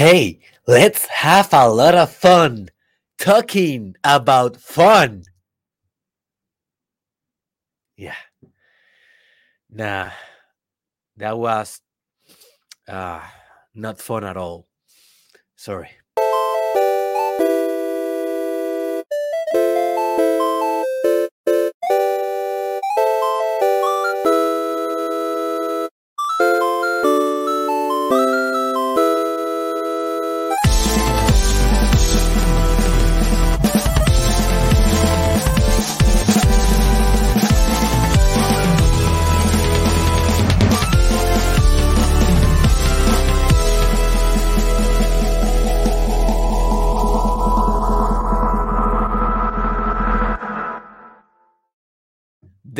Hey, let's have a lot of fun talking about fun. Yeah. Nah, that was uh, not fun at all. Sorry.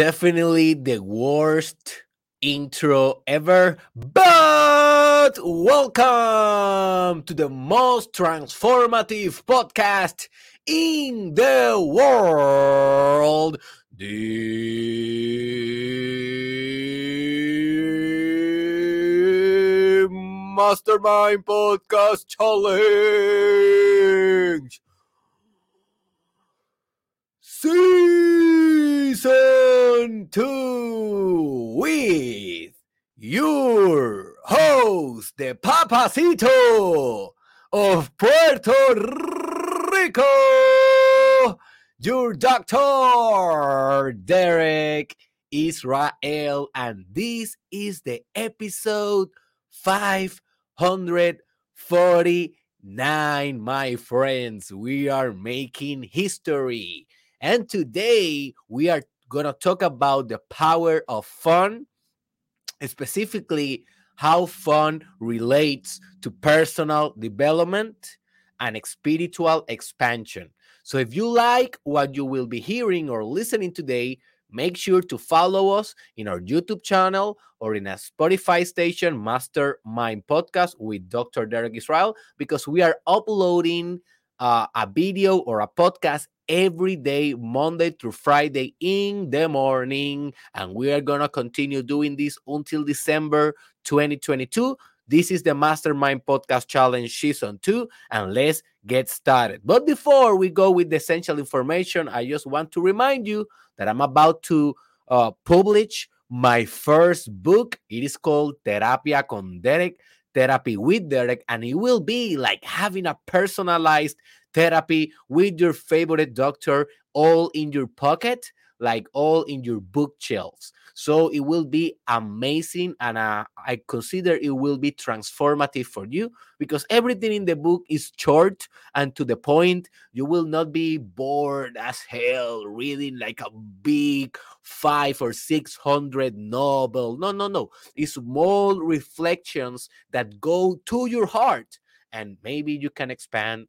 Definitely the worst intro ever, but welcome to the most transformative podcast in the world. The Mastermind Podcast Challenge. Season 2 with your host, the Papacito of Puerto Rico, your doctor, Derek Israel, and this is the episode 549, my friends. We are making history. And today we are going to talk about the power of fun, specifically how fun relates to personal development and spiritual expansion. So if you like what you will be hearing or listening today, make sure to follow us in our YouTube channel or in a Spotify station, Mastermind Podcast with Dr. Derek Israel, because we are uploading uh, a video or a podcast every day, Monday through Friday in the morning. And we are going to continue doing this until December 2022. This is the Mastermind Podcast Challenge Season 2, and let's get started. But before we go with the essential information, I just want to remind you that I'm about to uh, publish my first book. It is called Terapia con Derek, Therapy with Derek, and it will be like having a personalized therapy with your favorite doctor all in your pocket like all in your bookshelves. So it will be amazing and uh, i consider it will be transformative for you because everything in the book is short and to the point. You will not be bored as hell reading like a big five or six hundred novel. No no no. It's small reflections that go to your heart and maybe you can expand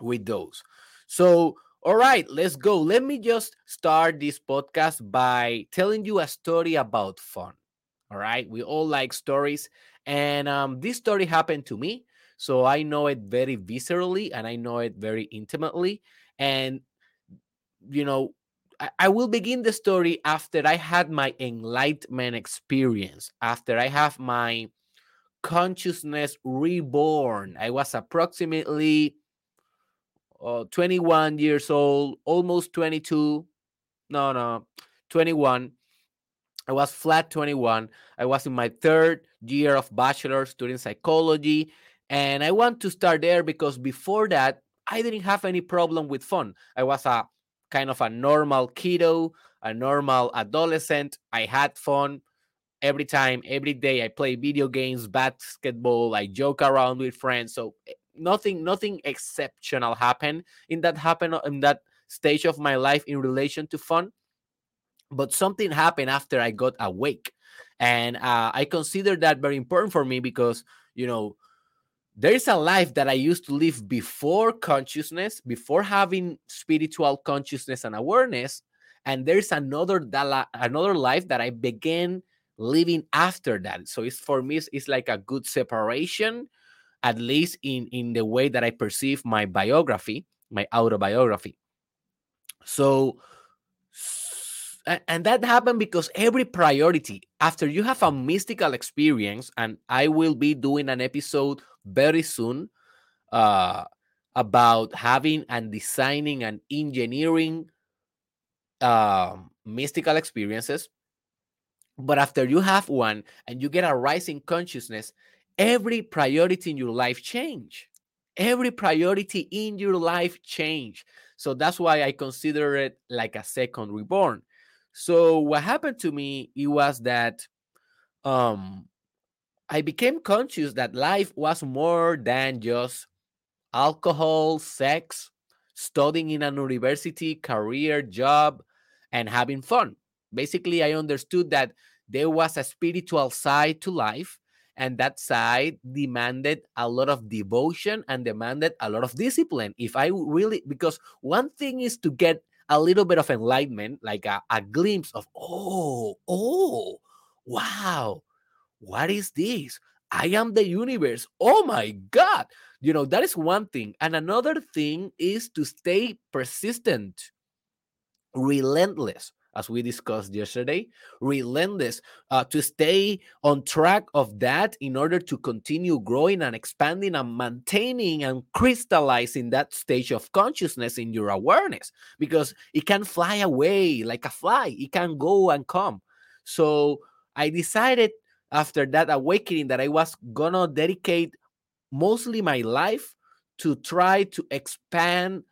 with those. So, all right, let's go. Let me just start this podcast by telling you a story about fun. All right, we all like stories, and um, this story happened to me, so I know it very viscerally and I know it very intimately. And you know, I, I will begin the story after I had my enlightenment experience, after I have my consciousness reborn. I was approximately uh, 21 years old, almost 22. No, no, 21. I was flat 21. I was in my third year of bachelor studying psychology. And I want to start there because before that, I didn't have any problem with fun. I was a kind of a normal kiddo, a normal adolescent. I had fun every time, every day. I play video games, basketball, I joke around with friends. So eh, nothing nothing exceptional happened in that happened in that stage of my life in relation to fun but something happened after i got awake. And uh, i consider that very important for me because you know there's a life that i used to live before consciousness before having spiritual consciousness and awareness and there's another that another life that i began living after that. So it's for me it's, it's like a good separation at least in in the way that I perceive my biography, my autobiography. So and that happened because every priority after you have a mystical experience and i will be doing an episode very soon uh, about having and designing and engineering uh, mystical experiences but after you have one and you get a rising consciousness every priority in your life change. Every priority in your life change. So that's why i consider it like a second reborn. So what happened to me it was that um I became conscious that life was more than just alcohol, sex, studying in an university, career, job, and having fun. Basically, I understood that there was a spiritual side to life, and that side demanded a lot of devotion and demanded a lot of discipline. If I really, because one thing is to get a little bit of enlightenment, like a, a glimpse of, oh, oh, wow, what is this? I am the universe. Oh my God. You know, that is one thing. And another thing is to stay persistent, relentless as we discussed yesterday, relentless uh, to stay on track of that in order to continue growing and expanding and maintaining and crystallizing that stage of consciousness in your awareness because it can fly away like a fly, it can go and come. So I decided after that awakening that I was gonna dedicate mostly my life to try to expand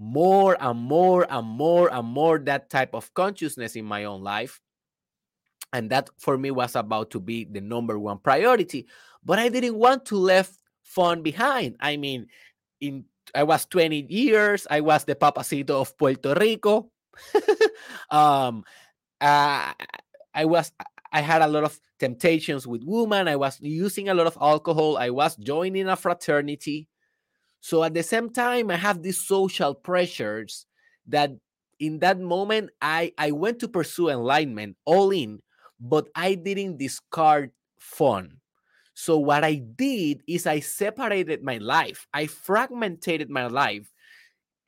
more and more and more and more that type of consciousness in my own life. And that for me was about to be the number one priority. But I didn't want to leave fun behind. I mean, in I was 20 years, I was the papacito of Puerto Rico. um uh, I was I had a lot of temptations with women. I was using a lot of alcohol. I was joining a fraternity. So at the same time, I have these social pressures that in that moment I, I went to pursue enlightenment all in, but I didn't discard fun. So what I did is I separated my life. I fragmented my life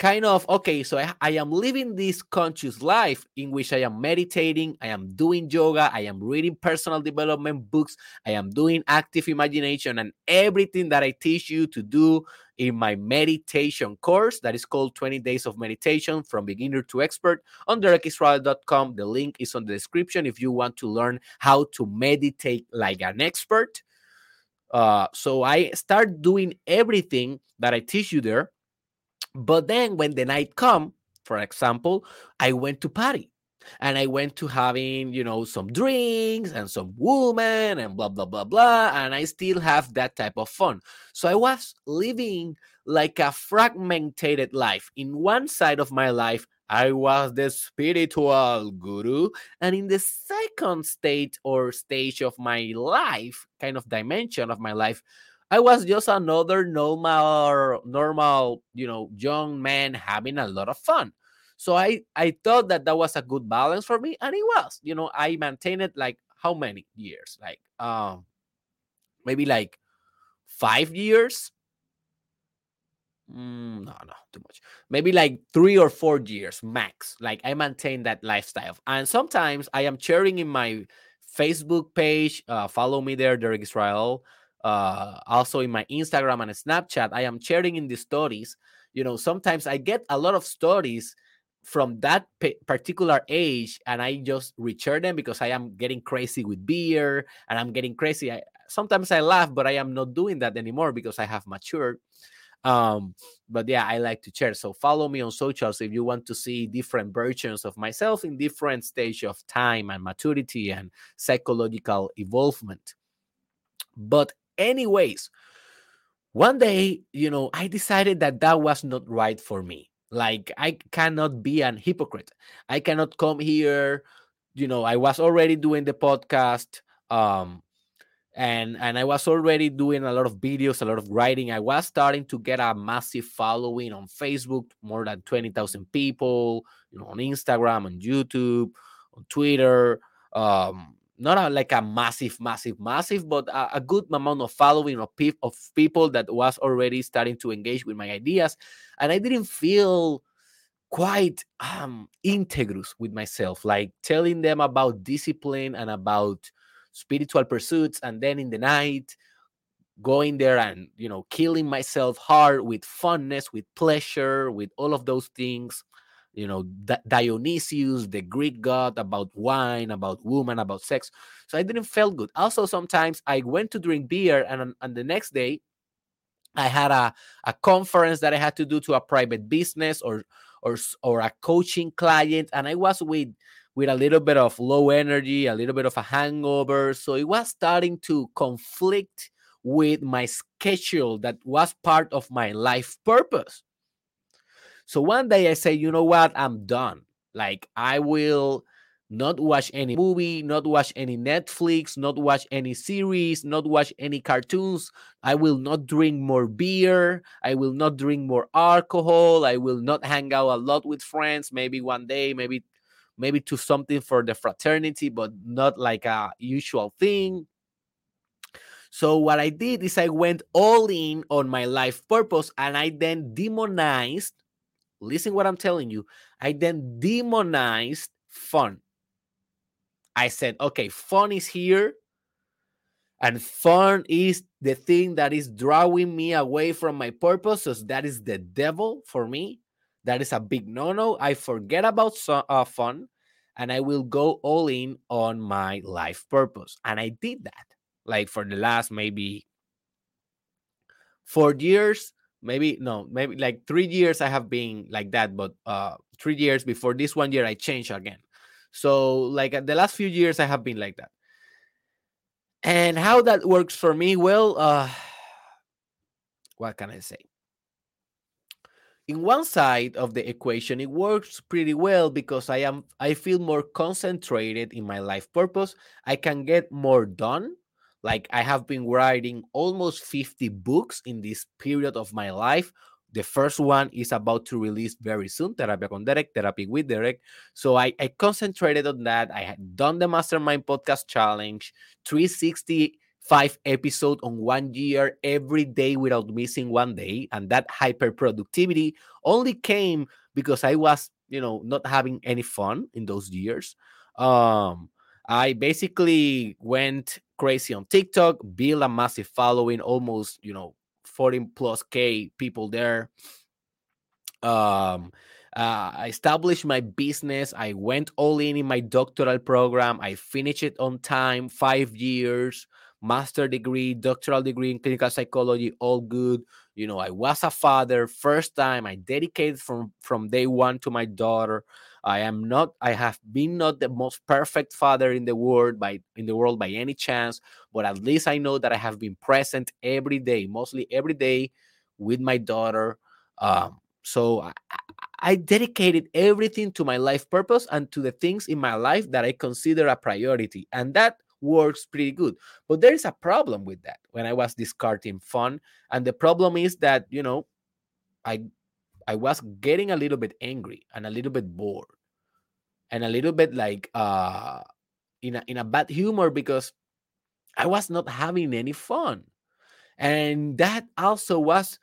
kind of okay so I, I, am living this conscious life in which i am meditating i am doing yoga i am reading personal development books i am doing active imagination and everything that i teach you to do in my meditation course that is called 20 days of meditation from beginner to expert on derekisrael.com the link is on the description if you want to learn how to meditate like an expert. Uh, so i start doing everything that i teach you there but then when the night come, for example, I went to party and I went to having, you know, some drinks and some woman and blah, blah, blah, blah. And I still have that type of fun. So I was living like a fragmented life. In one side of my life, I was the spiritual guru. And in the second state or stage of my life, kind of dimension of my life, I was just another normal, normal, you know, young man having a lot of fun. So I I thought that that was a good balance for me, and it was. You know, I maintained it like how many years? Like um, maybe like five years. Mm, no, no, too much. Maybe like three or four years max. Like I maintain that lifestyle, and sometimes I am sharing in my Facebook page. Uh, follow me there, Derek Israel uh, also in my Instagram and Snapchat, I am sharing in the stories. You know, sometimes I get a lot of stories from that particular age, and I just reshare them because I am getting crazy with beer and I'm getting crazy. I, sometimes I laugh, but I am not doing that anymore because I have matured. Um, but yeah, I like to share. So follow me on socials if you want to see different versions of myself in different stage of time and maturity and psychological evolvement. But Anyways, one day, you know, I decided that that was not right for me. Like, I cannot be an hypocrite. I cannot come here. You know, I was already doing the podcast. Um, and and I was already doing a lot of videos, a lot of writing. I was starting to get a massive following on Facebook, more than 20,000 people, you know, on Instagram, on YouTube, on Twitter. Um, not a, like a massive, massive, massive, but a, a good amount of following of, pe- of people that was already starting to engage with my ideas. And I didn't feel quite um integrous with myself like telling them about discipline and about spiritual pursuits and then in the night going there and you know killing myself hard with funness with pleasure with all of those things you know Dionysus the greek god about wine about woman about sex. So i didn't feel good. Also sometimes i went to drink beer and on the next day i had a, a conference that i had to do to a private business or or or a coaching client and i was with with a little bit of low energy a little bit of a hangover. So it was starting to conflict with my schedule that was part of my life purpose so one day i say you know what i'm done like i will not watch any movie, not watch any Netflix, not watch any series, not watch any cartoons. I will not drink more beer. I will not drink more alcohol. I will not hang out a lot with friends. Maybe one day, maybe maybe to something for the fraternity, but not like a usual thing. So what I did is I went all in on my life purpose and I then demonized, listen what I'm telling you, I then demonized fun. I said, okay, fun is here. And fun is the thing that is drawing me away from my purpose. So that is the devil for me. That is a big no no. I forget about so, uh, fun and I will go all in on my life purpose. And I did that like for the last maybe four years maybe no maybe like three years i have been like that but uh three years before this one year i changed again so, like the last few years, I have been like that. And how that works for me, well, uh, what can I say? In one side of the equation, it works pretty well because I am I feel more concentrated in my life purpose. I can get more done. Like I have been writing almost 50 books in this period of my life the first one is about to release very soon, Terapia con Derek, Therapy with Derek. So I, I concentrated on that. I had done the Mastermind Podcast Challenge, 365 episode on one year, every day without missing one day. And that hyper productivity only came because I was, you know, not having any fun in those years. Um, I basically went crazy on TikTok, built a massive following, almost, you know, 40 plus K people there. Um, uh, I established my business. I went all in in my doctoral program. I finished it on time, five years, master degree, doctoral degree in clinical psychology, all good. You know, I was a father first time. I dedicated from from day one to my daughter. I am not, I have been not the most perfect father in the world by in the world by any chance, but at least I know that I have been present every day, mostly every day with my daughter. Um, so I, I dedicated everything to my life purpose and to the things in my life that I consider a priority. And that works pretty good. But there is a problem with that when I was discarding fun. And the problem is that, you know, I I was getting a little bit angry and a little bit bored and a little bit like uh in a in a bad humor because I was not having any fun. And that also was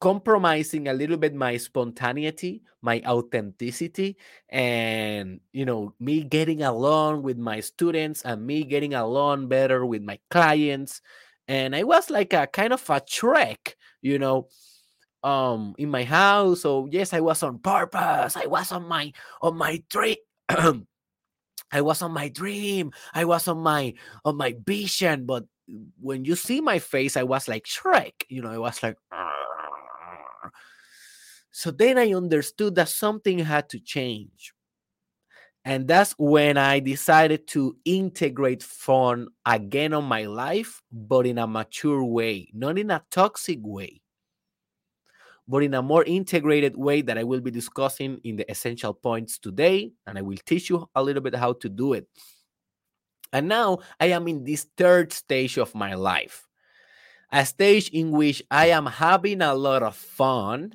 compromising a little bit my spontaneity, my authenticity, and you know, me getting along with my students and me getting along better with my clients. And I was like a kind of a Shrek, you know, um in my house so yes i was on purpose i was on my on my dream i was on my dream i was on my on my vision but when you see my face i was like shrek you know i was like Arr. so then i understood that something had to change and that's when I decided to integrate fun again on my life, but in a mature way, not in a toxic way but in a more integrated way that I will be discussing in the essential points today. And I will teach you a little bit how to do it. And now I am in this third stage of my life, a stage in which I am having a lot of fun,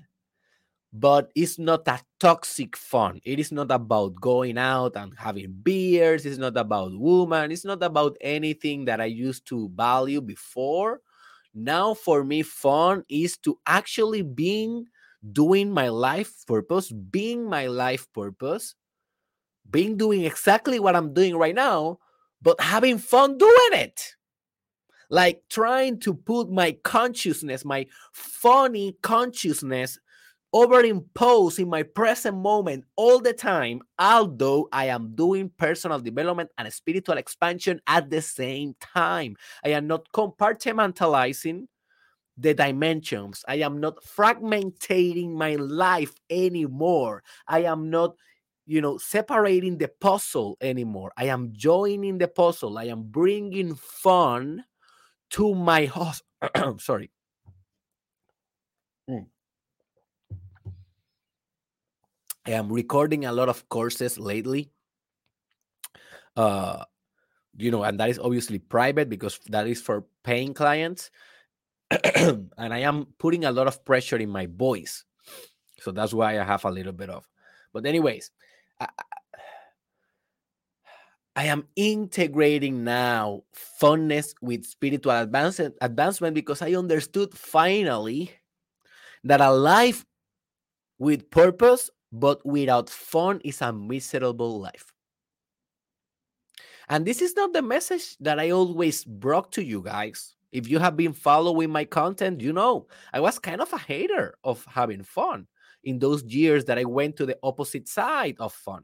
but it's not a toxic fun. It is not about going out and having beers. It's not about women. It's not about anything that I used to value before now for me fun is to actually being doing my life purpose, being my life purpose, being doing exactly what I'm doing right now, but having fun doing it. Like trying to put my consciousness, my funny consciousness, overimpose in my present moment all the time, although I am doing personal development and spiritual expansion at the same time. I am not compartmentalizing the dimensions. I am not fragmentating my life anymore. I am not, you know, separating the puzzle anymore. I am joining the puzzle. I am bringing fun to my host. Sorry. I am recording a lot of courses lately. Uh, you know, and that is obviously private because that is for paying clients. and I am putting a lot of pressure in my voice. So that's why I have a little bit of. But, anyways, I, I am integrating now funness with spiritual advancement, advancement because I understood finally that a life with purpose but without fun is a miserable life. And this is not the message that I always brought to you guys. If you have been following my content, you know I was kind of a hater of having fun in those years that I went to the opposite side of fun.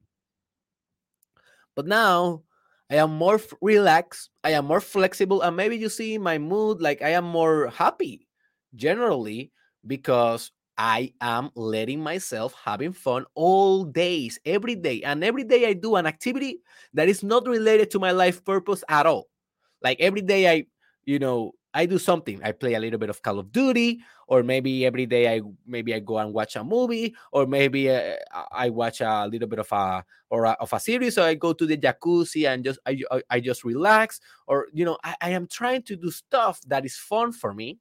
But now I am more relaxed, I am more flexible, and maybe you see my mood like I am more happy generally because I am letting myself having fun all days, every day. And every day I do an activity that is not related to my life purpose at all. Like every day I, you know, I do something. I play a little bit of Call of Duty, or maybe every day I maybe I go and watch a movie, or maybe uh, I watch a little bit of a or a, of a series. So I go to the jacuzzi and just I I just relax, or you know I, I am trying to do stuff that is fun for me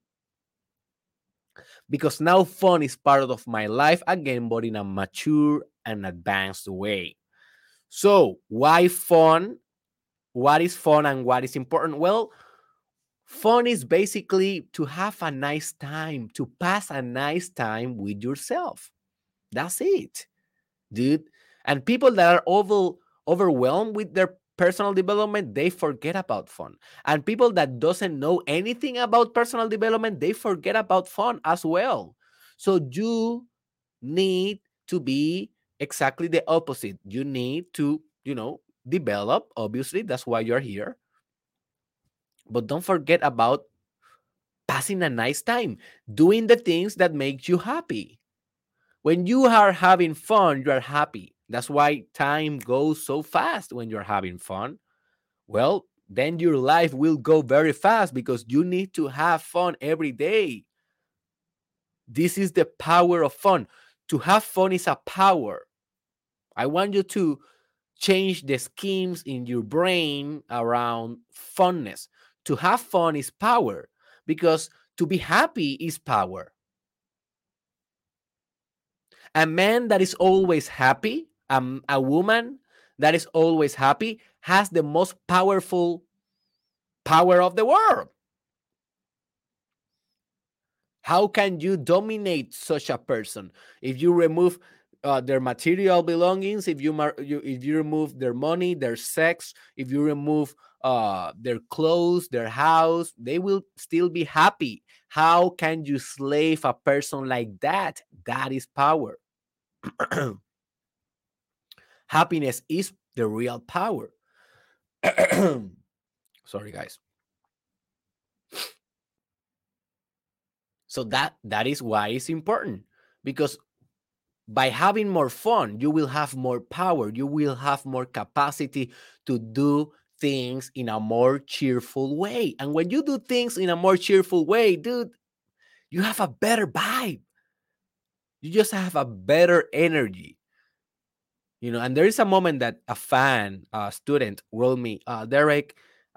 because now fun is part of my life again, but in a mature and advanced way. So, why fun? What is fun and what is important? Well, fun is basically to have a nice time, to pass a nice time with yourself. That's it, dude. And people that are over, overwhelmed with their personal development they forget about fun. And people that doesn't know anything about personal development they forget about fun as well. So you need to be exactly the opposite. You need to you know develop obviously that's why you're here. But don't forget about passing a nice time doing the things that make you happy. When you are having fun you are happy that's why time goes so fast when you're having fun. Well, then your life will go very fast because you need to have fun every day. This is the power of fun. To have fun is a power. I want you to change the schemes in your brain around funness. To have fun is power because to be happy is power. A man that is always happy um, a woman that is always happy has the most powerful power of the world. How can you dominate such a person if you remove uh, their material belongings, if you, you if you remove their money, their sex, if you remove uh, their clothes, their house, they will still be happy. How can you slave a person like that? That is power. Happiness is the real power. Sorry, guys. So that that is why it's important because by having more fun, you will have more power. You will have more capacity to do things in a more cheerful way. And when you do things in a more cheerful way, dude, you have a better vibe. You just have a better energy you know and there is a moment that a fan a student wrote me uh, derek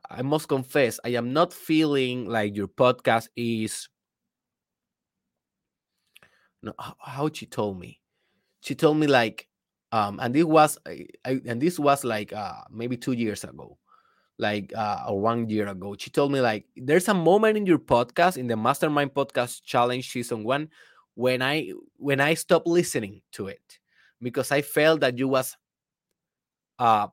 i must confess i am not feeling like your podcast is no how she told me. She told me like um and this was I, and this was like uh maybe two years ago like uh or one year ago. She told me like there's a moment in your podcast in the mastermind podcast challenge season one when I when I stopped listening to it because I felt that you was uh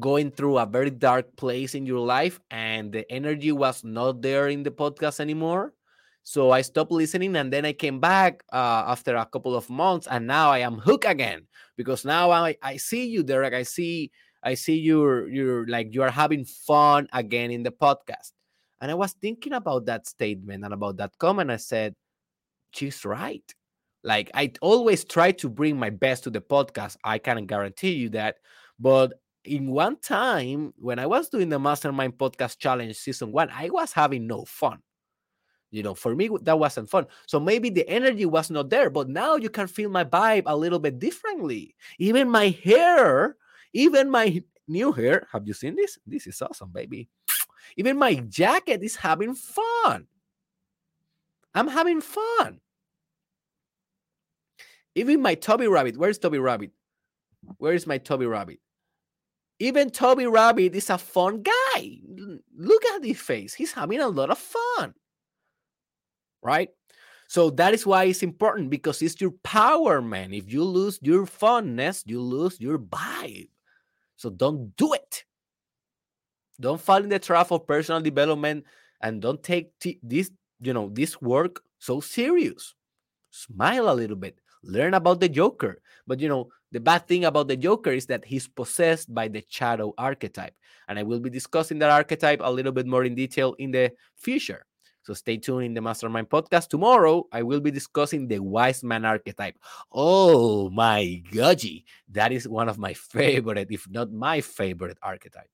going through a very dark place in your life and the energy was not there in the podcast anymore. So I stopped listening and then I came back uh, after a couple of months and now I am hooked again because now I, I see you, Derek. I see I see you're you're like you are having fun again in the podcast. And I was thinking about that statement and about that comment. I said, she's right. Like I always try to bring my best to the podcast. I can't guarantee you that. But in one time when I was doing the Mastermind Podcast Challenge season one, I was having no fun. You know, for me, that wasn't fun. So maybe the energy was not there, but now you can feel my vibe a little bit differently. Even my hair, even my new hair. Have you seen this? This is awesome, baby. Even my jacket is having fun. I'm having fun. Even my Toby Rabbit. Where's Toby Rabbit? Where is my Toby Rabbit? Even Toby Rabbit is a fun guy. Look at his face. He's having a lot of fun. Right? So that is why it's important because it's your power, man. If you lose your funness, you lose your vibe. So don't do it. Don't fall in the trap of personal development and don't take this, you know, this work so serious. Smile a little bit. Learn about the Joker. But you know, the bad thing about the Joker is that he's possessed by the shadow archetype. And I will be discussing that archetype a little bit more in detail in the future. So stay tuned in the Mastermind podcast. Tomorrow, I will be discussing the wise man archetype. Oh my goji. That is one of my favorite, if not my favorite archetype.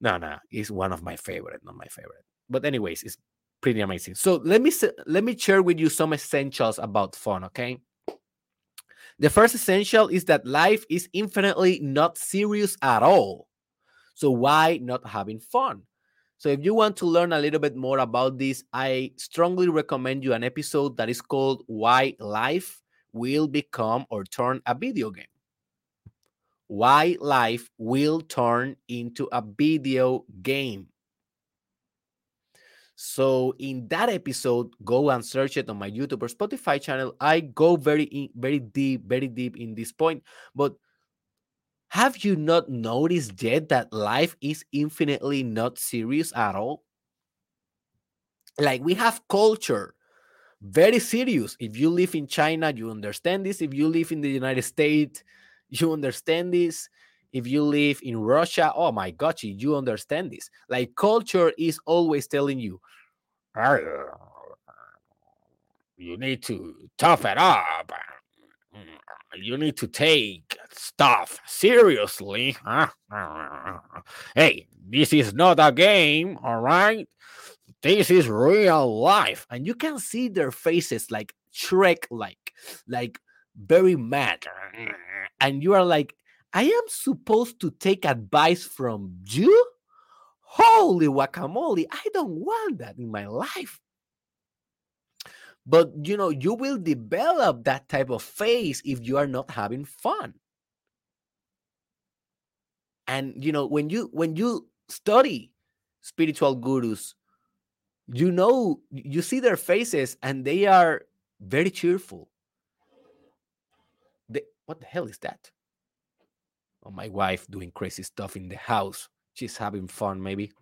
No, no, it's one of my favorite, not my favorite. But anyways, it's pretty amazing. So let me let me share with you some essentials about fun, okay? The first essential is that life is infinitely not serious at all. So why not having fun? So if you want to learn a little bit more about this, I strongly recommend you an episode that is called Why Life Will Become or Turn a Video Game. Why Life Will Turn into a Video Game. So in that episode, go and search it on my YouTube or Spotify channel. I go very in, very deep, very deep in this point. But have you not noticed yet that life is infinitely not serious at all? Like we have culture, very serious. If you live in China, you understand this. If you live in the United States, you understand this if you live in Russia, oh my God, you understand this. Like culture is always telling you, uh, you need to tough it up. You need to take stuff seriously. Hey, this is not a game, all right? This is real life. And you can see their faces like Shrek like, like very mad. And you are like, I am supposed to take advice from you? Holy guacamole, I don't want that in my life. But you know, you will develop that type of face if you are not having fun. And you know, when you when you study spiritual gurus, you know, you see their faces and they are very cheerful. They, what the hell is that? Or my wife doing crazy stuff in the house. She's having fun, maybe.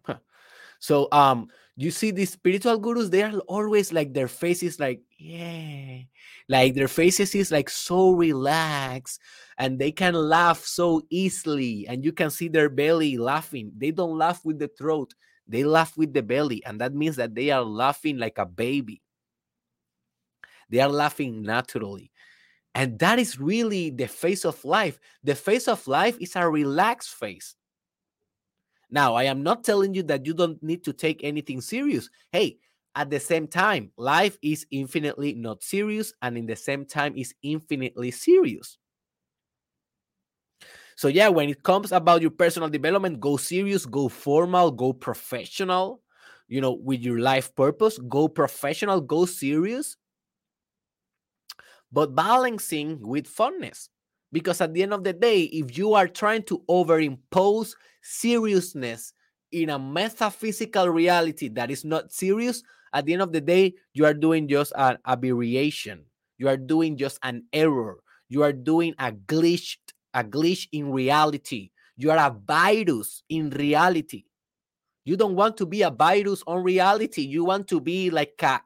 so um you see these spiritual gurus, they are always like their faces like, yeah. Like their faces is like so relaxed and they can laugh so easily. And you can see their belly laughing. They don't laugh with the throat, they laugh with the belly. And that means that they are laughing like a baby. They are laughing naturally. And that is really the face of life. The face of life is a relaxed face. Now, I am not telling you that you don't need to take anything serious. Hey, at the same time, life is infinitely not serious, and in the same time, is infinitely serious. So, yeah, when it comes about your personal development, go serious, go formal, go professional, you know, with your life purpose, go professional, go serious but balancing with funness. Because at the end of the day, if you are trying to overimpose seriousness in a metaphysical reality that is not serious, at the end of the day, you are doing just an aberration. You are doing just an error. You are doing a glitch, a glitch in reality. You are a virus in reality. You don't want to be a virus on reality. You want to be like a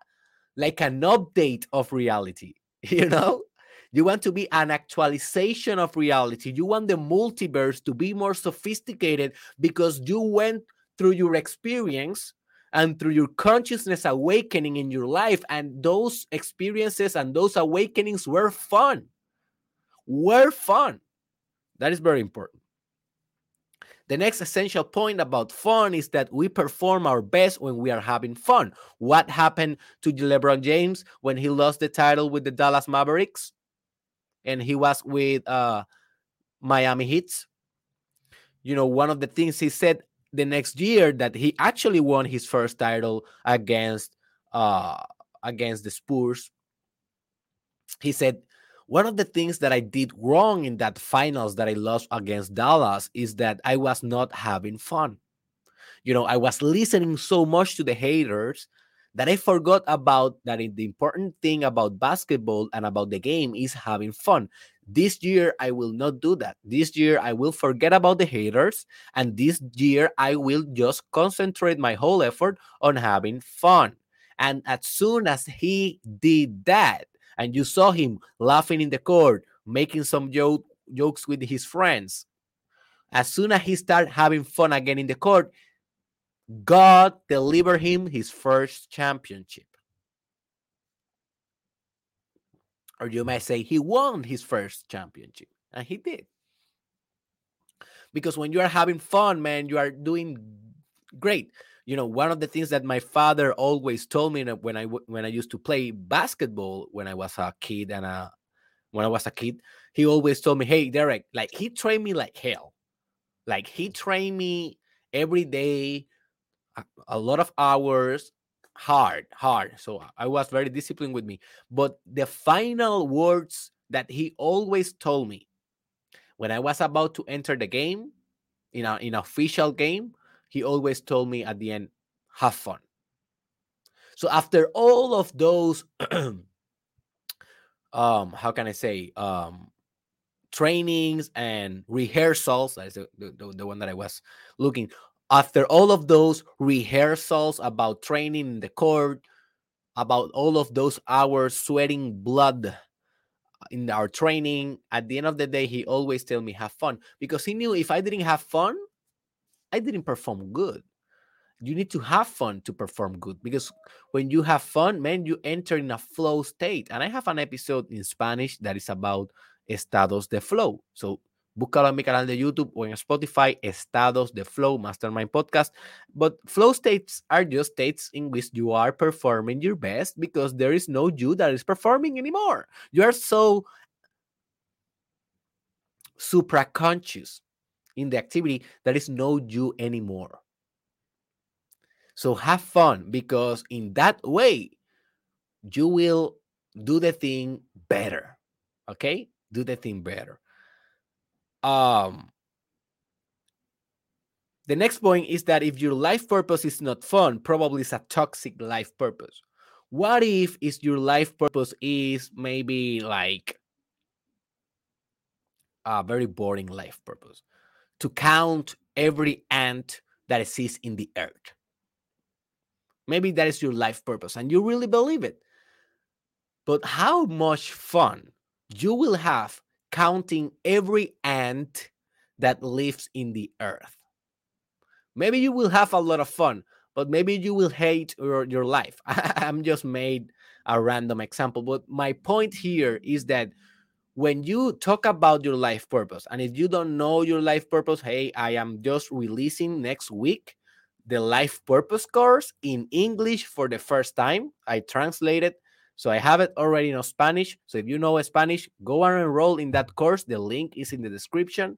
like an update of reality, you know? You want to be an actualization of reality. You want the multiverse to be more sophisticated because you went through your experience and through your consciousness awakening in your life. And those experiences and those awakenings were fun. Were fun. That is very important. The next essential point about fun is that we perform our best when we are having fun. What happened to LeBron James when he lost the title with the Dallas Mavericks? And he was with uh, Miami Heat. You know, one of the things he said the next year that he actually won his first title against uh against the Spurs. He said one of the things that I did wrong in that finals that I lost against Dallas is that I was not having fun. You know, I was listening so much to the haters that I forgot about that the important thing about basketball and about the game is having fun. This year, I will not do that. This year, I will forget about the haters. And this year, I will just concentrate my whole effort on having fun. And as soon as he did that, and you saw him laughing in the court, making some joke, jokes with his friends. As soon as he started having fun again in the court, God delivered him his first championship. Or you might say he won his first championship, and he did. Because when you are having fun, man, you are doing great you know one of the things that my father always told me when i when i used to play basketball when i was a kid and uh when i was a kid he always told me hey derek like he trained me like hell. Like he trained me every day a, a lot of hours hard hard. So i was very disciplined with me. But the final words that he always told me when i was about to enter the game a in an official game he always told me at the end, have fun. So after all of those, um, how can I say, um, trainings and rehearsals, that's the, the, the one that I was looking. After all of those rehearsals about training in the court, about all of those hours sweating blood in our training, at the end of the day, he always tell me have fun because he knew if I didn't have fun, I didn't perform good. You need to have fun to perform good because when you have fun, man, you enter in a flow state. And I have an episode in Spanish that is about estados de flow. So búscalo en mi canal de YouTube or in Spotify, Estados de Flow Mastermind Podcast. But flow states are just states in which you are performing your best because there is no you that is performing anymore. You are so supra conscious in the activity that is no you anymore. So have fun because in that way, you will do the thing better. Okay? Do the thing better. Um the next point is that if your life purpose is not fun, probably it's a toxic life purpose. What if is your life purpose is maybe like a very boring life purpose? To count every ant that exists in the earth. Maybe that is your life purpose and you really believe it. But how much fun you will have counting every ant that lives in the earth. Maybe you will have a lot of fun, but maybe you will hate your, your life. I'm just made a random example. But my point here is that when you talk about your life purpose, and if you don't know your life purpose, hey, I am just releasing next week the life purpose course in English for the first time. I translated, so I have it already in Spanish. So if you know Spanish, go and enroll in that course. The link is in the description.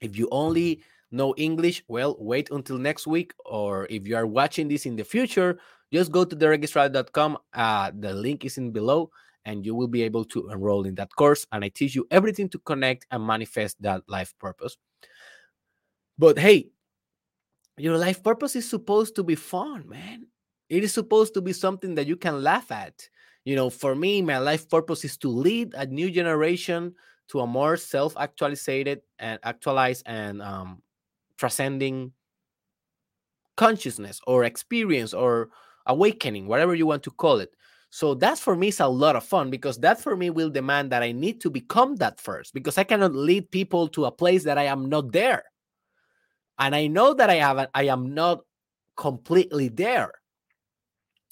If you only know English, well, wait until next week. Or if you are watching this in the future, just go to derekisrael.com. Uh, the link is in below and you will be able to enroll in that course. And I teach you everything to connect and manifest that life purpose. But hey, your life purpose is supposed to be fun, man. It is supposed to be something that you can laugh at. You know, for me, my life purpose is to lead a new generation to a more self-actualized and actualized and um, transcending consciousness or experience or awakening, whatever you want to call it. So that's for me is a lot of fun because that for me will demand that I need to become that first because I cannot lead people to a place that I am not there. And I know that I have I am not completely there.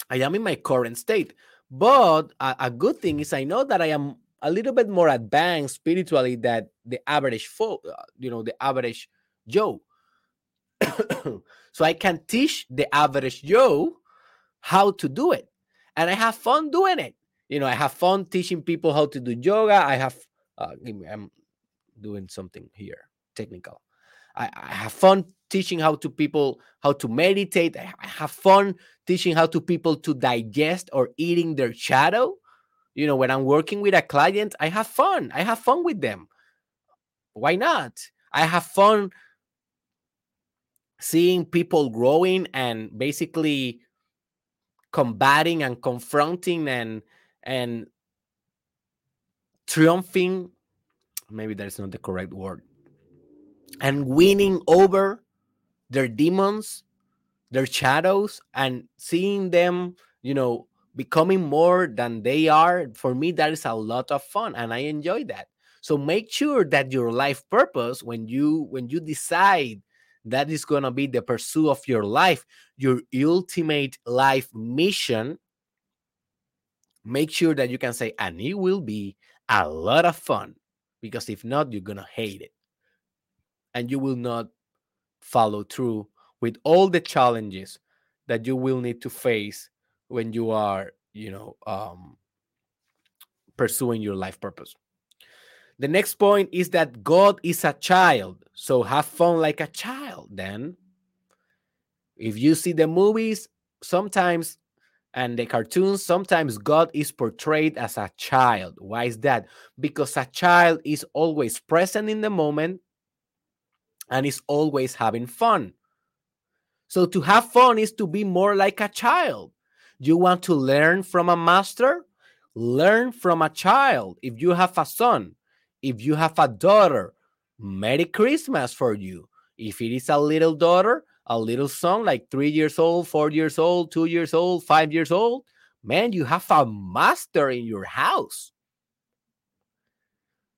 I am in my current state. But a, a good thing is I know that I am a little bit more advanced spiritually than the average folk, uh, you know, the average Joe. so I can teach the average Joe how to do it. And I have fun doing it. You know, I have fun teaching people how to do yoga. I have, uh, I'm doing something here, technical. I, I have fun teaching how to people how to meditate. I have fun teaching how to people to digest or eating their shadow. You know, when I'm working with a client, I have fun. I have fun with them. Why not? I have fun seeing people growing and basically combating and confronting and and triumphing maybe that's not the correct word and winning over their demons their shadows and seeing them you know becoming more than they are for me that is a lot of fun and i enjoy that. So make sure that your life purpose when you when you decide that is going to be the pursuit of your life, your ultimate life mission. Make sure that you can say, and it will be a lot of fun because if not, you're going to hate it. And you will not follow through with all the challenges that you will need to face when you are, you know, um, pursuing your life purpose. The next point is that God is a child. So have fun like a child then. If you see the movies, sometimes and the cartoons, sometimes God is portrayed as a child. Why is that? Because a child is always present in the moment and is always having fun. So to have fun is to be more like a child. You want to learn from a master? Learn from a child. If you have a son, if you have a daughter, Merry Christmas for you. If it is a little daughter, a little son, like three years old, four years old, two years old, five years old, man, you have a master in your house.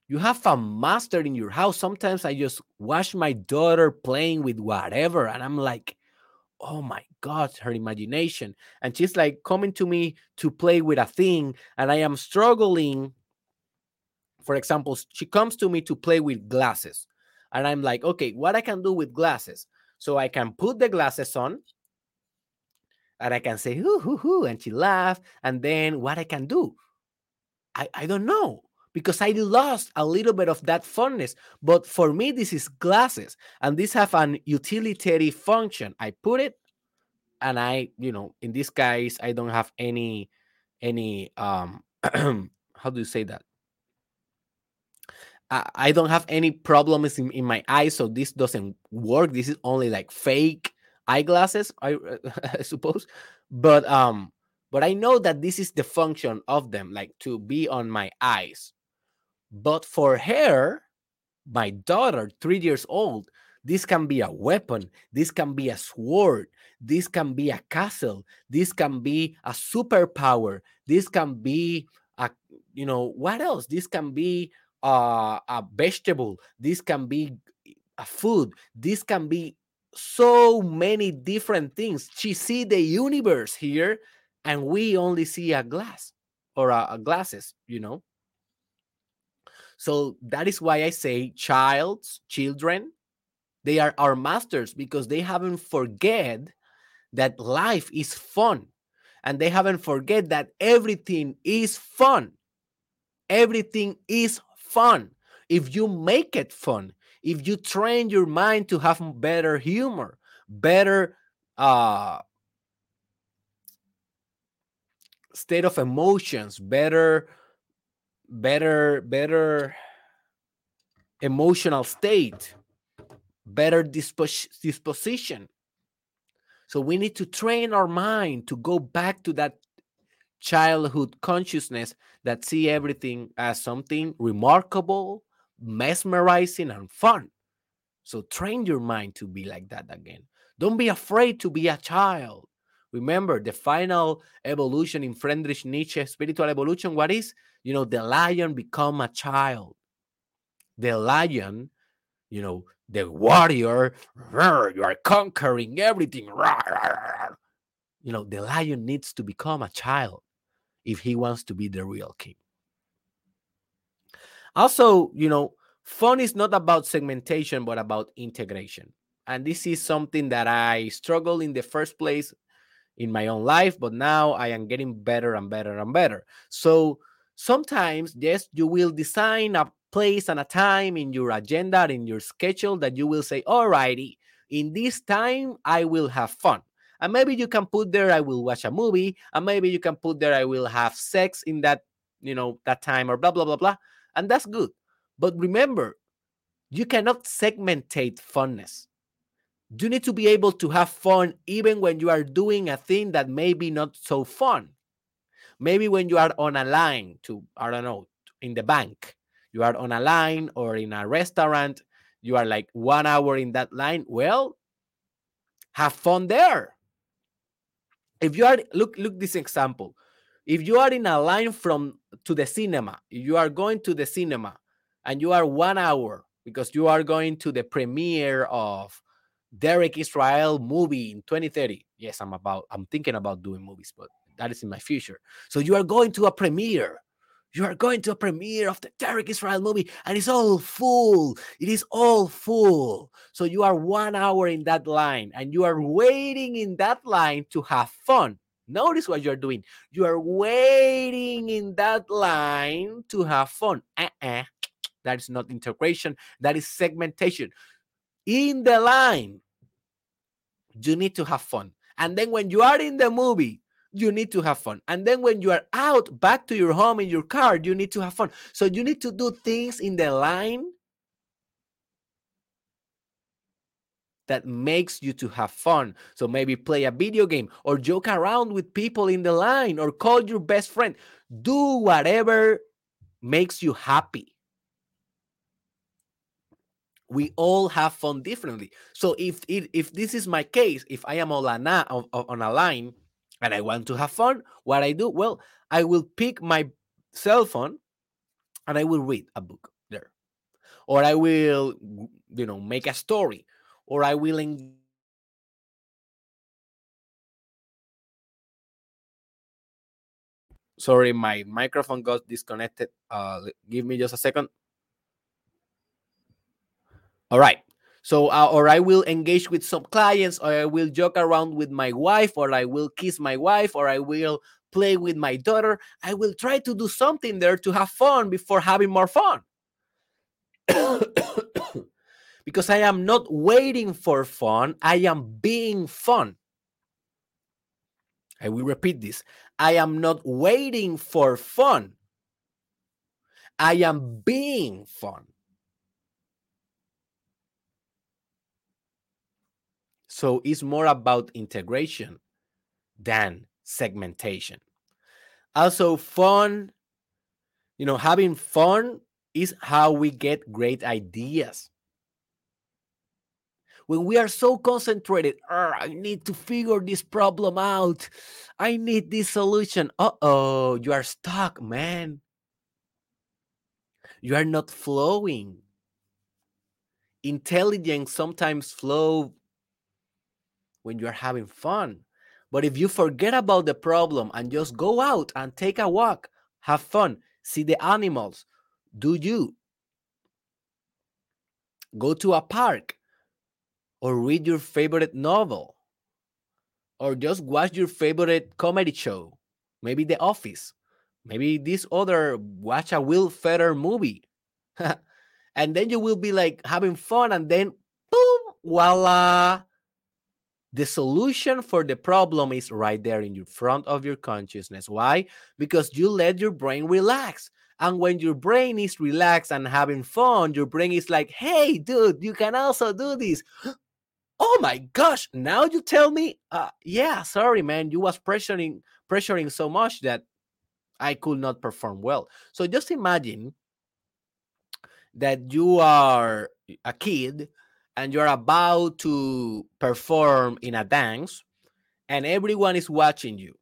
You have a master in your house. Sometimes I just watch my daughter playing with whatever, and I'm like, oh my God, her imagination. And she's like coming to me to play with a thing, and I am struggling for example, she comes to me to play with glasses. And I'm like, okay, what I can do with glasses? So I can put the glasses on and I can say, hoo, hoo, hoo, and she laughs. And then what I can do? I, I don't know because I lost a little bit of that funness. But for me, this is glasses and these have an utilitarian function. I put it and I, you know, in this case, I don't have any, any, um, how do you say that? I, don't have any problems in, in my eyes, so this doesn't work. This is only like fake eyeglasses, I, I suppose. But um, but I know that this is the function of them, like to be on my eyes. But for her, my daughter, three years old, this can be a weapon. This can be a sword. This can be a castle. This can be a superpower. This can be a, you know, what else? This can be uh, a vegetable. This can be a food. This can be so many different things. She see the universe here, and we only see a glass or a, a glasses. You know. So that is why I say child's children, they are our masters because they haven't forget that life is fun and they haven't forget that everything is fun. Everything is fun, if you make it fun, if you train your mind to have better humor, better uh, state of emotions, better, better, better emotional state, better dispos- disposition. So we need to train our mind to go back to that childhood consciousness that see everything as something remarkable, mesmerizing, and fun. So train your mind to be like that again. Don't be afraid to be a child. Remember the final evolution in Friedrich Nietzsche, spiritual evolution. What is? You know, the lion become a child. The lion, you know, the warrior, you are conquering everything. You know, the lion needs to become a child if he wants to be the real king. Also, you know, fun is not about segmentation, but about integration. And this is something that I struggled in the first place in my own life, but now I am getting better and better and better. So sometimes, yes, you will design a place and a time in your agenda, in your schedule that you will say, all righty, in this time, I will have fun. And maybe you can put there, I will watch a movie. And maybe you can put there, I will have sex in that, you know, that time or blah, blah, blah, blah. And that's good. But remember, you cannot segmentate funness you need to be able to have fun even when you are doing a thing that may be not so fun. Maybe when you are on a line to, I don't know, in the bank, you are on a line or in a restaurant, you are like one hour in that line. Well, have fun there. If you are, look, look this example. If you are in a line from to the cinema, you are going to the cinema and you are one hour because you are going to the premiere of Derek Israel movie in 2030. Yes, I'm about I'm thinking about doing movies, but that is in my future. So you are going to a premiere. You are going to a premiere of the Derek Israel movie, and it's all full. It is all full. So you are one hour in that line, and you are waiting in that line to have fun. Notice what you're doing. You are waiting in that line to have fun. Uh-uh. That is not integration. That is segmentation in the line, you need to have fun. And then when you are in the movie, you need to have fun. And then when you are out back to your home in your car, you need to have fun. So you need to do things in the line that makes you to have fun. So maybe play a video game or joke around with people in the line or call your best friend. Do whatever makes you happy we all have fun differently. So if if, if this is my case, if I am on a, on, on a line and I want to have fun, what I do, well, I will pick my cell phone and I will read a book there, or I will, you know, make a story, or I will. Engage Sorry, my microphone got disconnected. Uh, give me just a second. All right. So, uh, or I will engage with some clients, or I will joke around with my wife, or I will kiss my wife, or I will play with my daughter. I will try to do something there to have fun before having more fun. because I am not waiting for fun, I am being fun. I will repeat this I am not waiting for fun, I am being fun. So it's more about integration than segmentation. Also, fun, you know, having fun is how we get great ideas. When we are so concentrated, I need to figure this problem out. I need this solution. Uh oh, you are stuck, man. You are not flowing. Intelligence sometimes flow when you're having fun. But if you forget about the problem and just go out and take a walk, have fun, see the animals, do you go to a park or read your favorite novel or just watch your favorite comedy show, maybe The Office, maybe this other watch a Will Ferrell movie. and then you will be like having fun and then boom, voila, the solution for the problem is right there in your front of your consciousness. Why? Because you let your brain relax. And when your brain is relaxed and having fun, your brain is like, hey, dude, you can also do this. oh my gosh now you tell me uh, yeah sorry man you was pressuring pressuring so much that i could not perform well so just imagine that you are a kid and you're about to perform in a dance and everyone is watching you.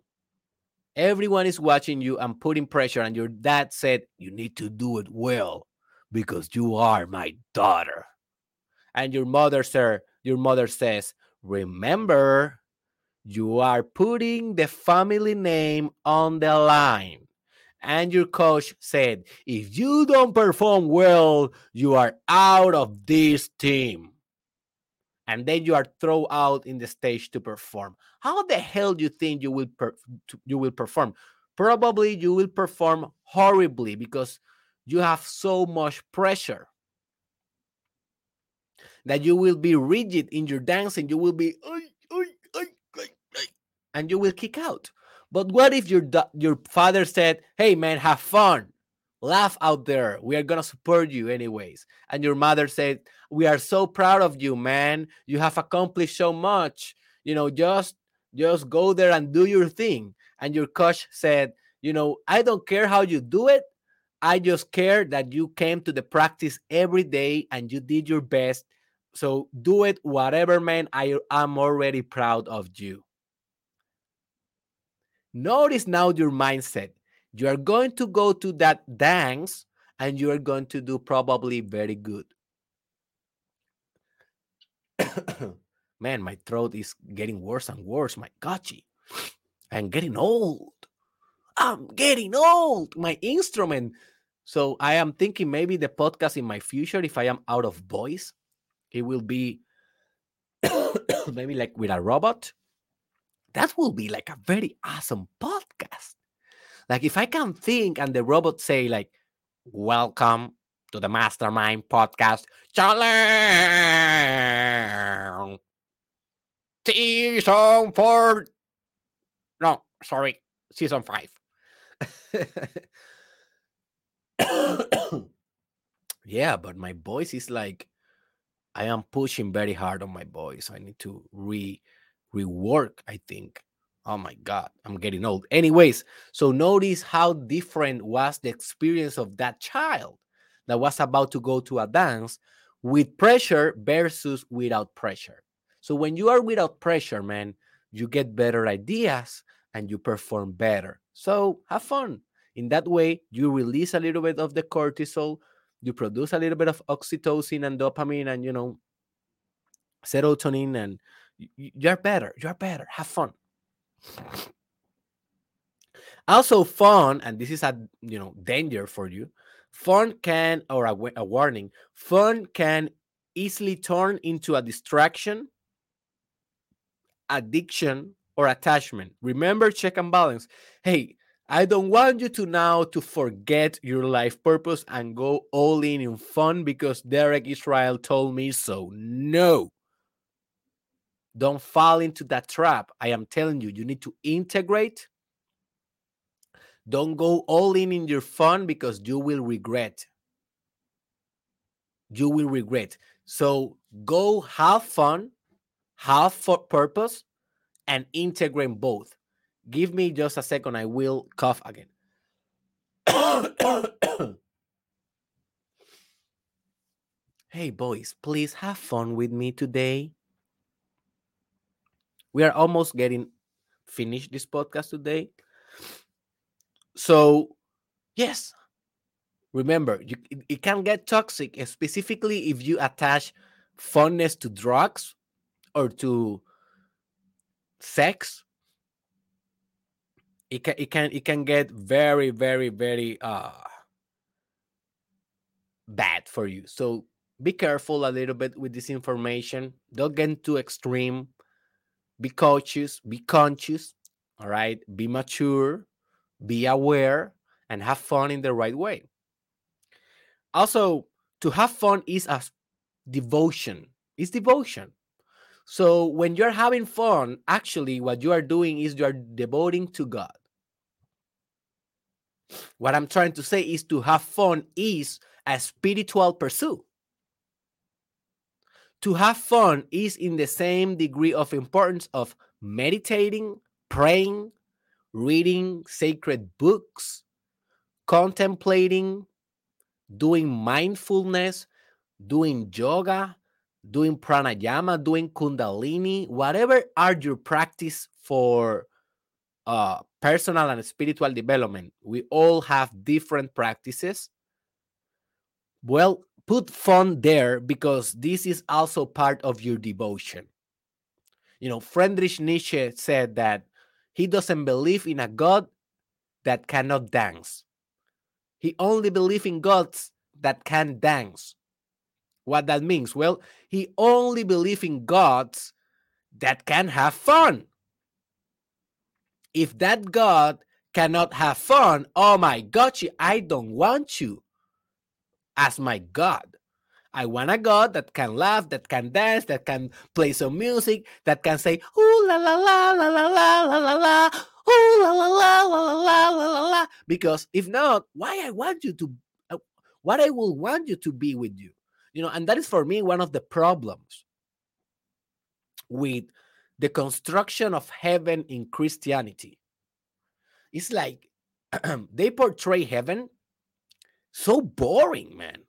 Everyone is watching you and putting pressure and your dad said you need to do it well because you are my daughter. And your mother sir your mother says remember you are putting the family name on the line. And your coach said if you don't perform well you are out of this team and then you are thrown out in the stage to perform. How the hell do you think you will you will perform? Probably you will perform horribly because you have so much pressure that you will be rigid in your dancing. You will be and you will kick out. But what if your your father said hey man have fun. Laugh out there. We are to support you anyways. And your mother said we are so proud of you man. You have accomplished so much. You know just just go there and do your thing. And your coach said you know i don't care how you do it. I just care that you came to the practice every day and you did your best. So do it whatever man. I am already proud of you. Notice now your mindset. You are going to go to that dance and you are going to do probably very good man, my throat is getting worse and worse. My gotchi. I'm getting old. I'm getting old. My instrument. So I am thinking maybe the podcast in my future, if I am out of voice, it will be maybe like with a robot. That will be like a very awesome podcast. Like if I can think and the robot say like, "Welcome to the Mastermind Podcast," challenge season four. No, sorry, season five. yeah, but my voice is like I am pushing very hard on my voice. I need to re rework, I think. Oh my god, I'm getting old. Anyways, so notice how different was the experience of that child that was about to go to a dance with pressure versus without pressure. So when you are without pressure, man, you get better ideas and you perform better. So have fun. In that way, you release a little bit of the cortisol, you produce a little bit of oxytocin and dopamine and, you know, serotonin, and you're better. You're better. Have fun. Also, fun, and this is a you know danger for you. Fun can, or a, a warning, fun can easily turn into a distraction addiction or attachment. Remember, check and balance. Hey, I don't want you to now to forget your life purpose and go all in in fun because Derek Israel told me so. No. Don't fall into that trap. I am telling you, you need to integrate. Don't go all in in your fun because you will regret. You will regret. So go have fun, have for purpose and integrate both. Give me just a second. I will cough again. hey, boys, please have fun with me today. We are almost getting finished this podcast today. So, yes, remember, you, it, can get toxic, specifically if you attach fondness to drugs or to sex. It can it can it can get very very very uh bad for you. So be careful a little bit with this information. Don't get too extreme. Be cautious be conscious all right? Be mature be aware and have fun in the right way also to have fun is a devotion it's devotion so when you're having fun, actually, what you are doing is you are devoting to God. What I'm trying to say is to have fun is a spiritual pursuit. to have fun is in the same degree of importance of meditating, praying, reading sacred books, contemplating, doing mindfulness, doing yoga, doing pranayama, doing kundalini, whatever are your practice for uh, personal and spiritual development. We all have different practices. Well, put fun there because this is also part of your devotion. You know, Friedrich Nietzsche said that he doesn't believe in a God that cannot dance. He only believes in gods that can dance. What that means? Well, he only believes in gods that can have fun. If that God cannot have fun, oh my God, I don't want you as my God. I want a God that can laugh, that can dance, that can play some music, that can say, ooh la la la la la la la la la, ooh la la la la la la la la la. Because if not, why I want you to, uh, what I will want you to be with you, you know, and that is for me one of the problems with the construction of heaven in Christianity. It's like they portray heaven so boring, man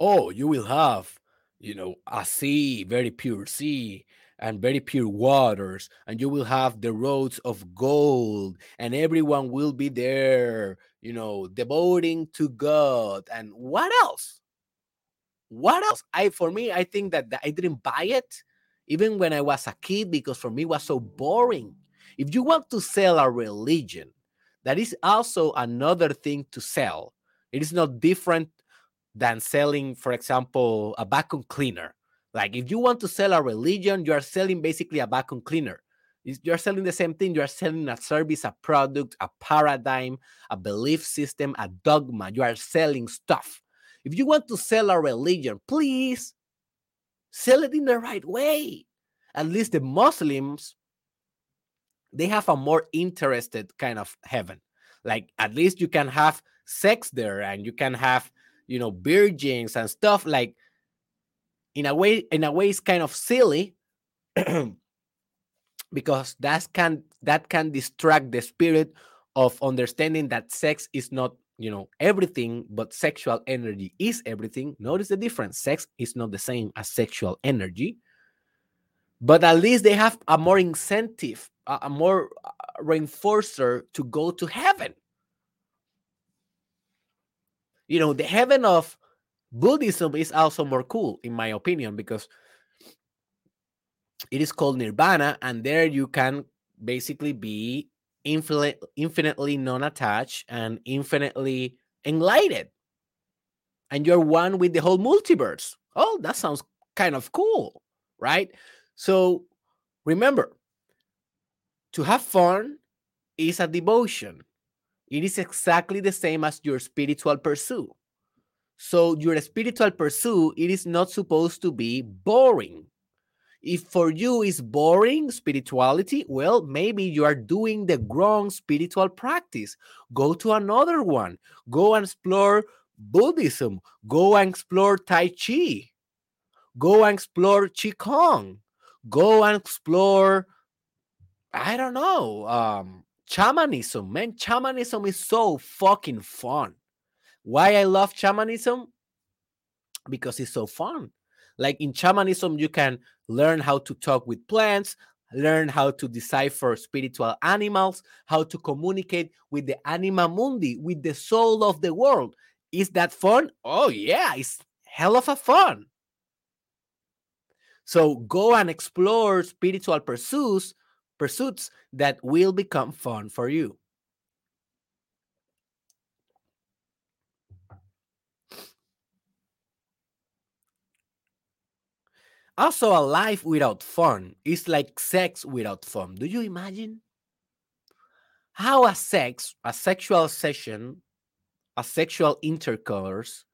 oh, you will have, you know, a sea, very pure sea, and very pure waters, and you will have the roads of gold, and everyone will be there, you know, devoting to God. And what else? What else? I for me, I think that I didn't buy it even when I was a kid because for me was so boring. If you want to sell a religion, that is also another thing to sell. It is not different than selling, for example, a vacuum cleaner. Like if you want to sell a religion, you are selling basically a vacuum cleaner. You're selling the same thing. You are selling a service, a product, a paradigm, a belief system, a dogma. You are selling stuff. If you want to sell a religion, please sell it in the right way. At least the Muslims, they have a more interested kind of heaven. Like at least you can have sex there and you can have you know virgins and stuff like in a way in a way it's kind of silly because that can that can distract the spirit of understanding that sex is not you know everything but sexual energy is everything. Notice the difference. Sex is not the same as sexual energy. But at least they have a more incentive a, more uh, reinforcer to go to heaven you know, the heaven of Buddhism is also more cool, in my opinion, because it is called nirvana, and there you can basically be infinite, infinitely non-attached and infinitely enlightened, and you're one with the whole multiverse. Oh, that sounds kind of cool, right? So remember, to have fun is a devotion. It is exactly the same as your spiritual pursuit. So your spiritual pursuit, it is not supposed to be boring. If for you is boring spirituality, well, maybe you are doing the wrong spiritual practice. Go to another one. Go and explore Buddhism. Go and explore Tai Chi. Go and explore Qigong. Go and explore, I don't know, um, shamanism, man. Shamanism is so fucking fun. Why I love shamanism? Because it's so fun. Like in shamanism, you can learn how to talk with plants, learn how to decipher spiritual animals, how to communicate with the anima mundi, with the soul of the world. Is that fun? Oh, yeah, it's hell of a fun. So go and explore spiritual pursuits pursuits that will become fun for you. Also, a life without fun is like sex without fun. Do you imagine? How a sex, a sexual session, a sexual intercourse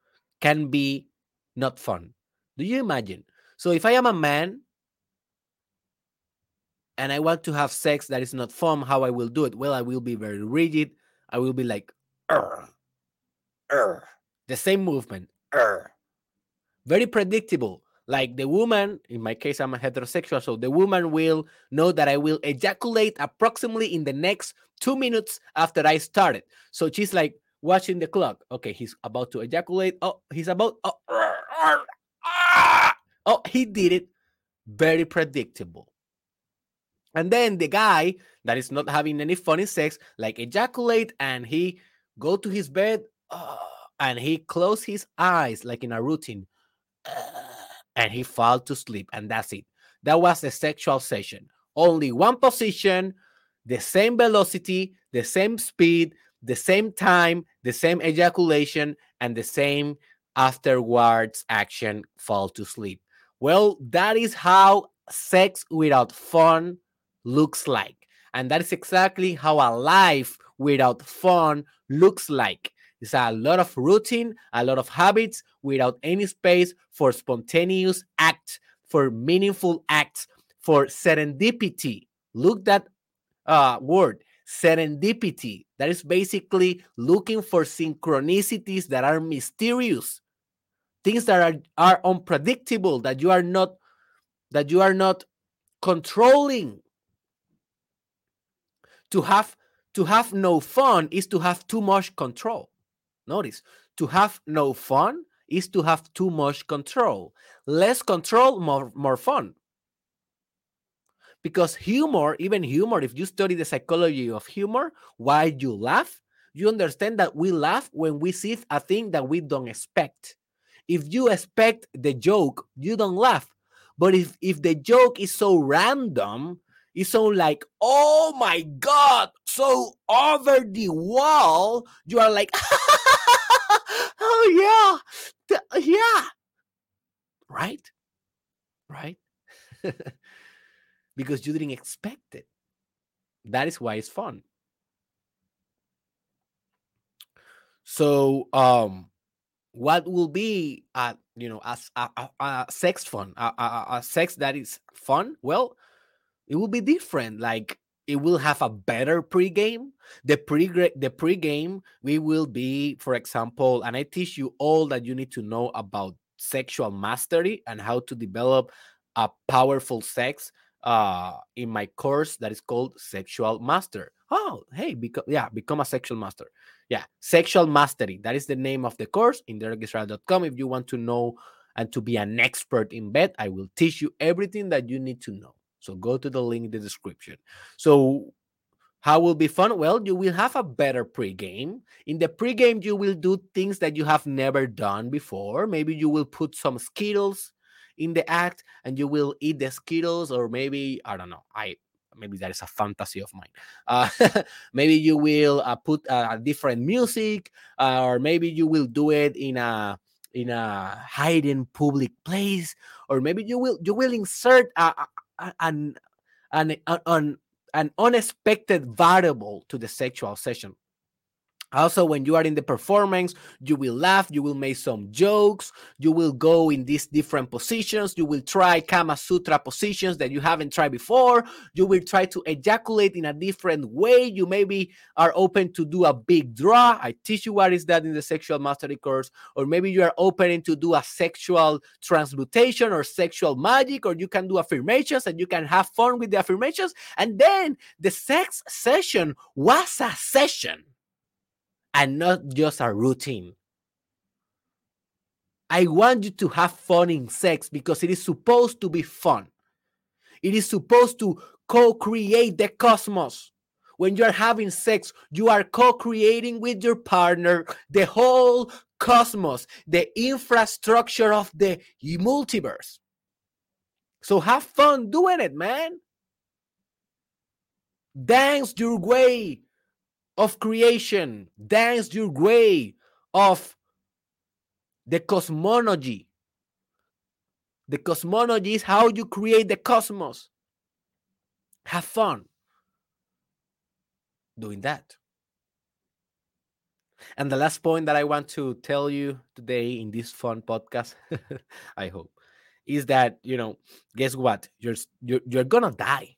can be not fun. Do you imagine? So, if I am a man and I want to have sex that is not fun, how I will do it? Well, I will be very rigid. I will be like, the same movement, very predictable. Like the woman, in my case, I'm a heterosexual, so the woman will know that I will ejaculate approximately in the next two minutes after I started. So she's like watching the clock. Okay, he's about to ejaculate. Oh, he's about. Oh, oh he did it. Very predictable. And then the guy that is not having any funny sex, like ejaculate, and he go to his bed, uh, and he close his eyes like in a routine, uh, and he fall to sleep, and that's it. That was the sexual session. Only one position, the same velocity, the same speed, the same time, the same ejaculation, and the same afterwards action fall to sleep. Well, that is how sex without fun looks like. And that is exactly how a life without fun looks like. It's a lot of routine, a lot of habits without any space for spontaneous acts, for meaningful acts, for serendipity. Look that uh, word, serendipity. That is basically looking for synchronicities that are mysterious, things that are, are unpredictable, that you are not that you are not controlling to have to have no fun is to have too much control. Notice to have no fun is to have too much control. Less control more more fun. Because humor even humor if you study the psychology of humor why you laugh you understand that we laugh when we see a thing that we don't expect. If you expect the joke you don't laugh. But if if the joke is so random it's so like, oh my God, so over the wall, you are like, oh yeah, yeah. Right? Right? because you didn't expect it. That is why it's fun. So, um, what will be, uh, you know, as a, a, a sex fun, a, a, a sex that is fun? Well, it will be different. Like it will have a better pregame. The pre the pregame we will be, for example, and I teach you all that you need to know about sexual mastery and how to develop a powerful sex uh in my course that is called sexual master oh hey become yeah become a sexual master yeah sexual mastery that is the name of the course in derekisrael.com if you want to know and to be an expert in bed i will teach you everything that you need to know so go to the link in the description. So how will be fun? Well, you will have a better pregame. In the pregame, you will do things that you have never done before. Maybe you will put some Skittles in the act and you will eat the Skittles, or maybe I don't know. I maybe that is a fantasy of mine. Uh, maybe you will uh, put a different music, uh, or maybe you will do it in a in a hidden public place, or maybe you will you will insert a, an an an an unexpected variable to the sexual session also, when you are in the performance, you will laugh, you will make some jokes, you will go in these different positions, you will try Kama Sutra positions that you haven't tried before, you will try to ejaculate in a different way. You maybe are open to do a big draw. I teach you what is that in the sexual mastery course, or maybe you are open to do a sexual transmutation or sexual magic, or you can do affirmations and you can have fun with the affirmations. And then the sex session was a session and not just a routine. I want you to have fun in sex because it is supposed to be fun. It is supposed to co create the cosmos. When you are having sex, you are co creating with your partner the whole cosmos, the infrastructure of the multiverse. So have fun doing it, man. Dance your way of creation. Dance your way of the cosmology. The cosmology is how you create the cosmos. Have fun doing that. And the last point that I want to tell you today in this fun podcast, I hope, is that you know, guess what? You're you're, you're gonna die.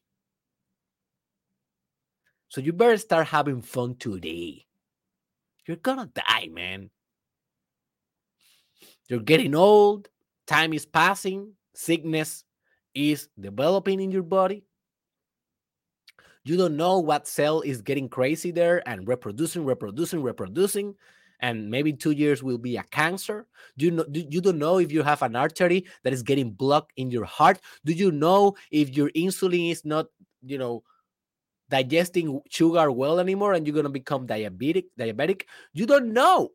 So you better start having fun today. You're gonna die, man. You're getting old. time is passing, sickness is developing in your body. You don't know what cell is getting crazy there and reproducing, reproducing, reproducing and maybe two years will be a cancer do you know do, you don't know if you have an artery that is getting blocked in your heart do you know if your insulin is not you know digesting sugar well anymore and you're going to become diabetic diabetic you don't know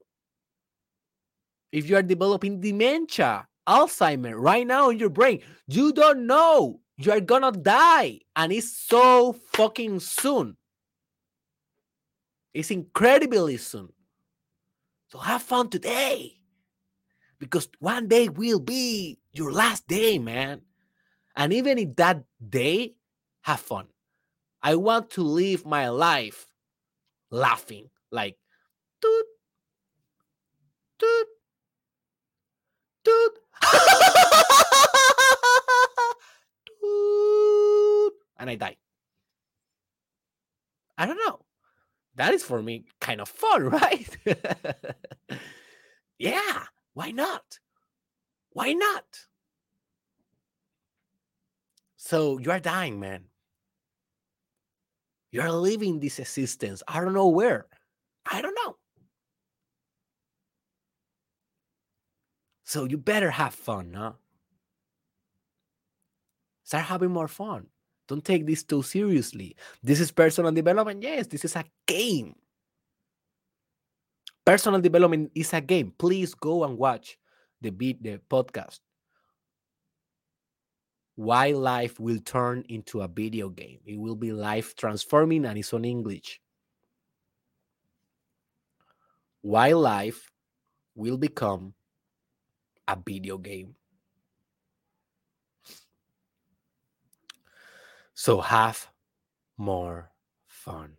if you are developing dementia alzheimer right now in your brain you don't know you are gonna die and it's so fucking soon it's incredibly soon so have fun today because one day will be your last day, man. And even if that day, have fun. I want to live my life laughing, like, toot, toot, toot, and I die. I don't know that is for me kind of fun, right? yeah, why not? Why not? So you are dying, man. You are living this existence. I don't know where. I don't know. So you better have fun, huh? Start having more fun. Don't take this too seriously. This is personal development. Yes, this is a game. Personal development is a game. Please go and watch the beat the podcast. Why life will turn into a video game. It will be life transforming and it's on English. Why life will become a video game. So have more fun.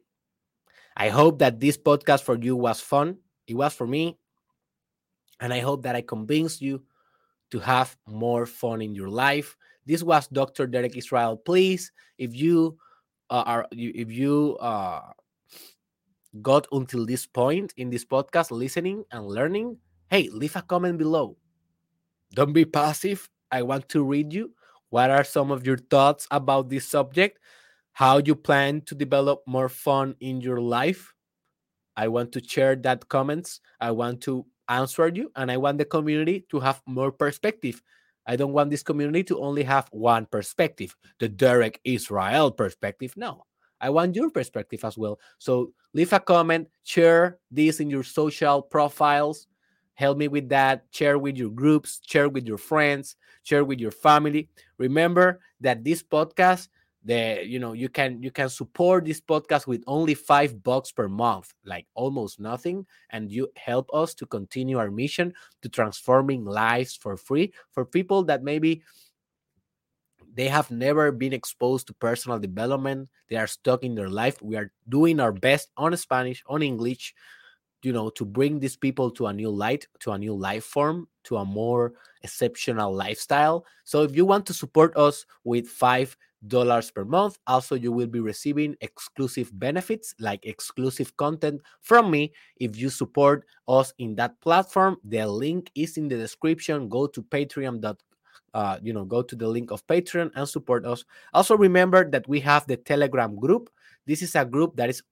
I hope that this podcast for you was fun. It was for me. And I hope that I convinced you to have more fun in your life. This was Dr. Derek Israel. Please, if you uh, are if you uh, got until this point in this podcast listening and learning, hey, leave a comment below. Don't be passive. I want to read you. What are some of your thoughts about this subject? How you plan to develop more fun in your life? I want to share that comments. I want to answer you and I want the community to have more perspective. I don't want this community to only have one perspective, the Derek Israel perspective. No, I want your perspective as well. So leave a comment, share this in your social profiles, help me with that share with your groups share with your friends share with your family remember that this podcast the you know you can you can support this podcast with only five bucks per month like almost nothing and you help us to continue our mission to transforming lives for free for people that maybe they have never been exposed to personal development. They are stuck in their life. We are doing our best on spanish on english you know to bring these people to a new light to a new life form to a more exceptional lifestyle. So if you want to support us with five dollars per month. Also you will be receiving exclusive benefits like exclusive content from me. If you support us in that platform the link is in the description. Go to patreon.com uh, you know, go to the link of Patreon and support us. Also, remember that we have the Telegram group. This is a group that is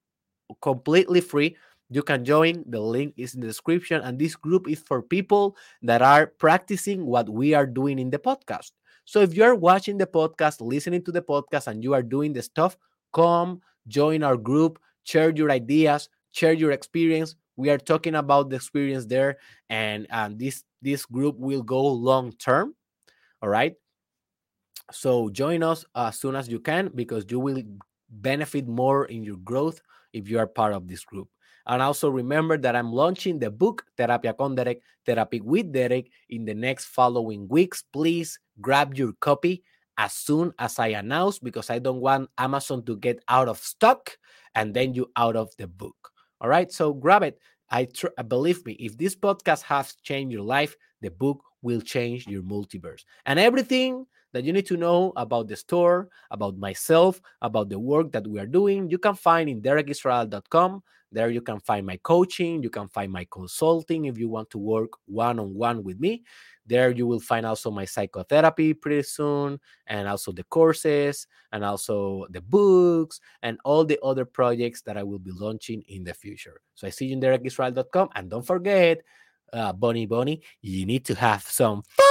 completely free. You can join. The link is in the description. And this group is for people that are practicing what we are doing in the podcast so if you're watching the podcast listening to the podcast and you are doing the stuff come join our group share your ideas share your experience. We are talking about the experience there and um, this this group will go long term all right? So join us as soon as you can because you will benefit more in your growth if you are part of this group and also remember that I'm launching the book Terapia con Derek, Therapy with Derek in the next following weeks. Please grab your copy as soon as I announce because I don't want Amazon to get out of stock and then you out of the book. All right, so grab it. I tr- uh, believe me, if this podcast has changed your life, the book will change your multiverse. And everything that you need to know about the store, about myself, about the work that we are doing, you can find in derekisrael.com. There you can find my coaching, you can find my consulting if you want to work one on one with me. There you will find also my psychotherapy pretty soon, and also the courses, and also the books, and all the other projects that I will be launching in the future. So I see you in derekisrael.com. And don't forget, uh, Bonnie Bonnie, you need to have some fun.